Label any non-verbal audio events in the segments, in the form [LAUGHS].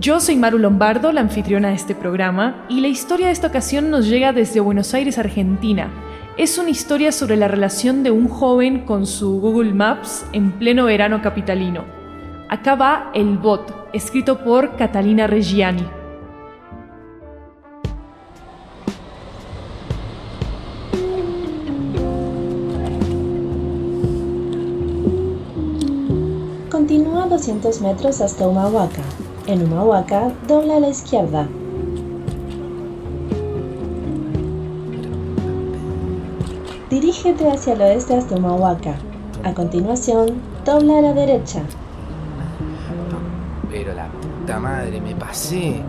Yo soy Maru Lombardo, la anfitriona de este programa, y la historia de esta ocasión nos llega desde Buenos Aires, Argentina. Es una historia sobre la relación de un joven con su Google Maps en pleno verano capitalino. Acá va El Bot, escrito por Catalina Reggiani. Continúa 200 metros hasta Humahuaca, en Humahuaca, dobla a la izquierda. Dirígete hacia el oeste hasta Humahuaca. A continuación, dobla a la derecha. Pero la puta madre, me pasé.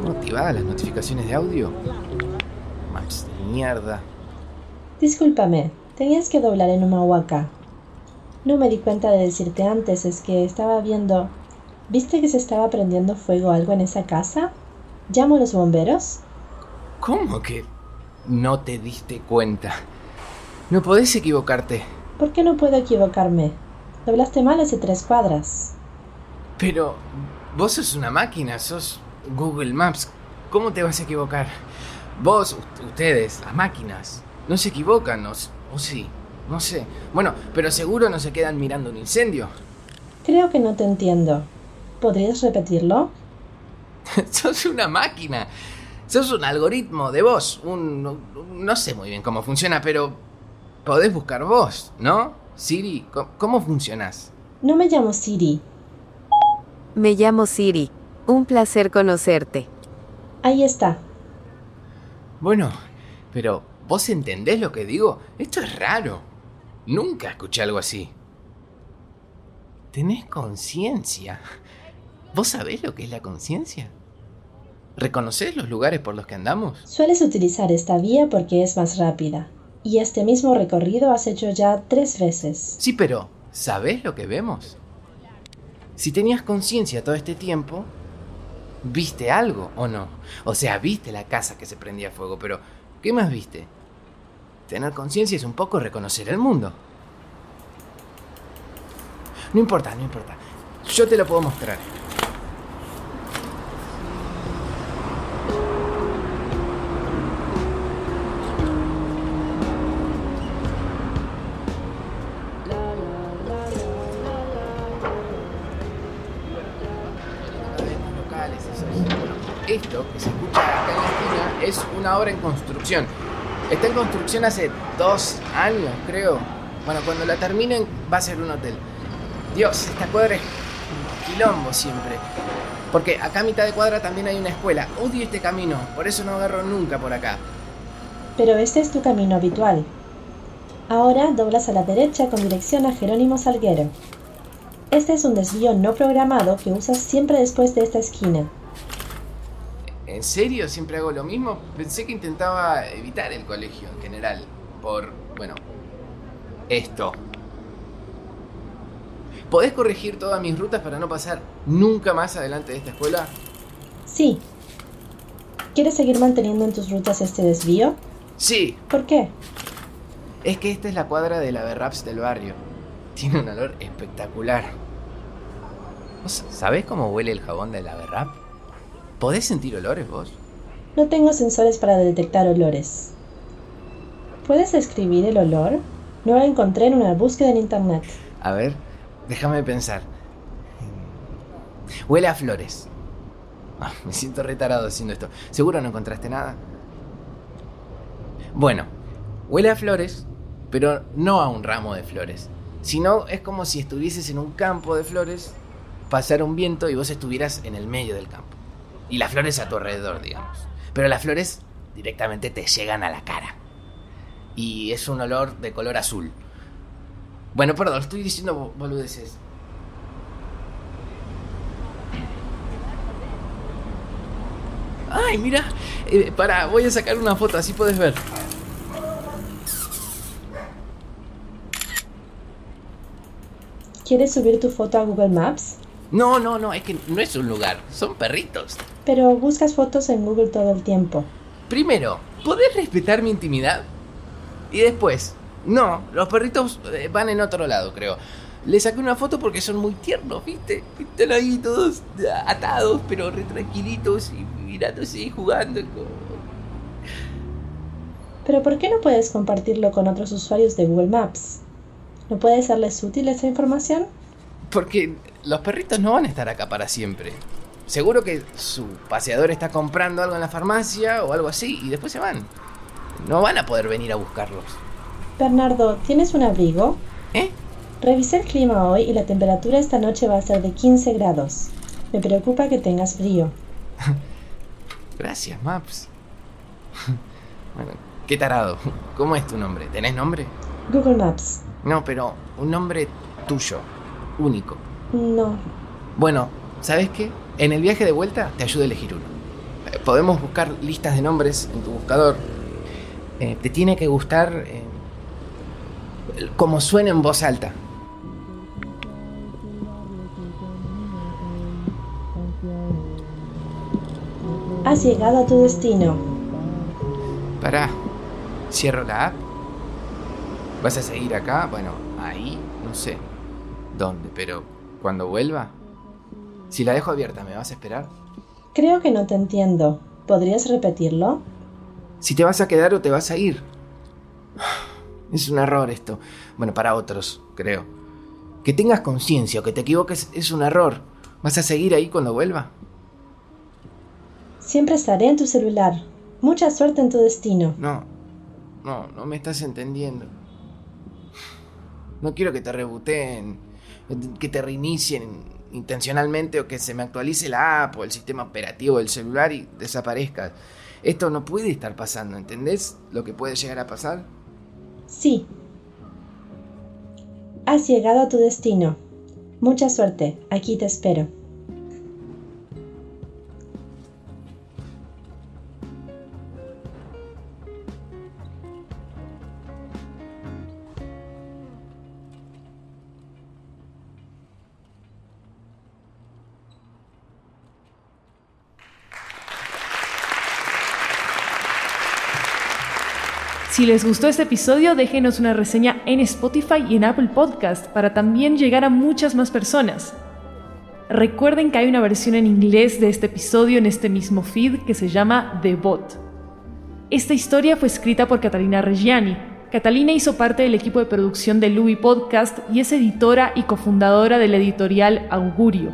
¿Cómo activadas las notificaciones de audio? De mierda. Discúlpame, tenías que doblar en Humahuaca. No me di cuenta de decirte antes, es que estaba viendo ¿Viste que se estaba prendiendo fuego algo en esa casa? ¿Llamo a los bomberos? ¿Cómo que no te diste cuenta? No podés equivocarte. ¿Por qué no puedo equivocarme? Doblaste mal hace tres cuadras. Pero vos sos una máquina, sos Google Maps. ¿Cómo te vas a equivocar? Vos, ustedes, las máquinas, no se equivocan, ¿o, o sí? No sé. Bueno, pero seguro no se quedan mirando un incendio. Creo que no te entiendo. ¿Podrías repetirlo? [LAUGHS] Sos una máquina. Sos un algoritmo de voz. Un, no sé muy bien cómo funciona, pero podés buscar voz, ¿no? Siri, ¿cómo, funcionas? No me llamo Siri. Me llamo Siri. Un placer conocerte. Ahí está. Bueno, pero ¿vos entendés lo que digo? Esto es raro. Nunca escuché algo así. Tenés conciencia. ¿Vos sabés lo que es la conciencia? ¿Reconoces los lugares por los que andamos? Sueles utilizar esta vía porque es más rápida. Y este mismo recorrido has hecho ya tres veces. Sí, pero ¿sabés lo que vemos? Si tenías conciencia todo este tiempo, ¿viste algo o no? O sea, viste la casa que se prendía fuego, pero ¿qué más viste? Tener conciencia es un poco reconocer el mundo. No importa, no importa. Yo te lo puedo mostrar. Es una obra en construcción. Está en construcción hace dos años, creo. Bueno, cuando la terminen va a ser un hotel. Dios, esta cuadra es quilombo siempre. Porque acá a mitad de cuadra también hay una escuela. Odio este camino, por eso no agarro nunca por acá. Pero este es tu camino habitual. Ahora doblas a la derecha con dirección a Jerónimo Salguero. Este es un desvío no programado que usas siempre después de esta esquina. ¿En serio siempre hago lo mismo? Pensé que intentaba evitar el colegio en general. Por, bueno, esto. ¿Podés corregir todas mis rutas para no pasar nunca más adelante de esta escuela? Sí. ¿Quieres seguir manteniendo en tus rutas este desvío? Sí. ¿Por qué? Es que esta es la cuadra de la Berraps del barrio. Tiene un olor espectacular. ¿Vos sabés cómo huele el jabón de la Berrap? ¿Podés sentir olores vos? No tengo sensores para detectar olores. ¿Puedes escribir el olor? No lo encontré en una búsqueda en internet. A ver, déjame pensar. Huele a flores. Ah, me siento retarado haciendo esto. ¿Seguro no encontraste nada? Bueno, huele a flores, pero no a un ramo de flores. Sino es como si estuvieses en un campo de flores, pasara un viento y vos estuvieras en el medio del campo. Y las flores a tu alrededor, digamos. Pero las flores directamente te llegan a la cara. Y es un olor de color azul. Bueno, perdón, estoy diciendo boludeces. Ay, mira, eh, para, voy a sacar una foto, así puedes ver. ¿Quieres subir tu foto a Google Maps? No, no, no, es que no es un lugar, son perritos. Pero buscas fotos en Google todo el tiempo. Primero, ¿podés respetar mi intimidad? Y después, no, los perritos eh, van en otro lado, creo. Le saqué una foto porque son muy tiernos, ¿viste? Están ahí todos atados, pero re tranquilitos y mirándose y jugando. Pero ¿por qué no puedes compartirlo con otros usuarios de Google Maps? ¿No puede serles útil esa información? Porque los perritos no van a estar acá para siempre. Seguro que su paseador está comprando algo en la farmacia o algo así y después se van. No van a poder venir a buscarlos. Bernardo, ¿tienes un abrigo? ¿Eh? Revisé el clima hoy y la temperatura esta noche va a ser de 15 grados. Me preocupa que tengas frío. [LAUGHS] Gracias, Maps. [LAUGHS] bueno, qué tarado. ¿Cómo es tu nombre? ¿Tenés nombre? Google Maps. No, pero un nombre tuyo, único. No. Bueno, ¿sabes qué? En el viaje de vuelta te ayudo a elegir uno. Eh, podemos buscar listas de nombres en tu buscador. Eh, te tiene que gustar eh, como suena en voz alta. Has llegado a tu destino. Pará, cierro la app. ¿Vas a seguir acá? Bueno, ahí, no sé dónde, pero cuando vuelva. Si la dejo abierta, ¿me vas a esperar? Creo que no te entiendo. ¿Podrías repetirlo? Si te vas a quedar o te vas a ir. Es un error esto. Bueno, para otros, creo. Que tengas conciencia o que te equivoques es un error. ¿Vas a seguir ahí cuando vuelva? Siempre estaré en tu celular. Mucha suerte en tu destino. No, no, no me estás entendiendo. No quiero que te reboteen, que te reinicien intencionalmente o que se me actualice la app o el sistema operativo del celular y desaparezca. Esto no puede estar pasando, ¿entendés lo que puede llegar a pasar? Sí. Has llegado a tu destino. Mucha suerte. Aquí te espero. Si les gustó este episodio, déjenos una reseña en Spotify y en Apple Podcast para también llegar a muchas más personas. Recuerden que hay una versión en inglés de este episodio en este mismo feed que se llama The Bot. Esta historia fue escrita por Catalina Reggiani. Catalina hizo parte del equipo de producción de Louis Podcast y es editora y cofundadora de la editorial Augurio.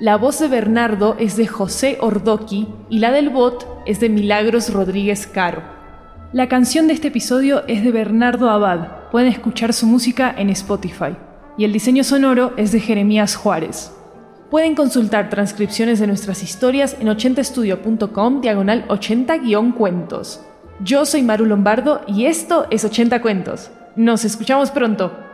La voz de Bernardo es de José Ordoqui y la del bot es de Milagros Rodríguez Caro. La canción de este episodio es de Bernardo Abad. Pueden escuchar su música en Spotify. Y el diseño sonoro es de Jeremías Juárez. Pueden consultar transcripciones de nuestras historias en 80estudio.com diagonal 80-cuentos. Yo soy Maru Lombardo y esto es 80 Cuentos. Nos escuchamos pronto.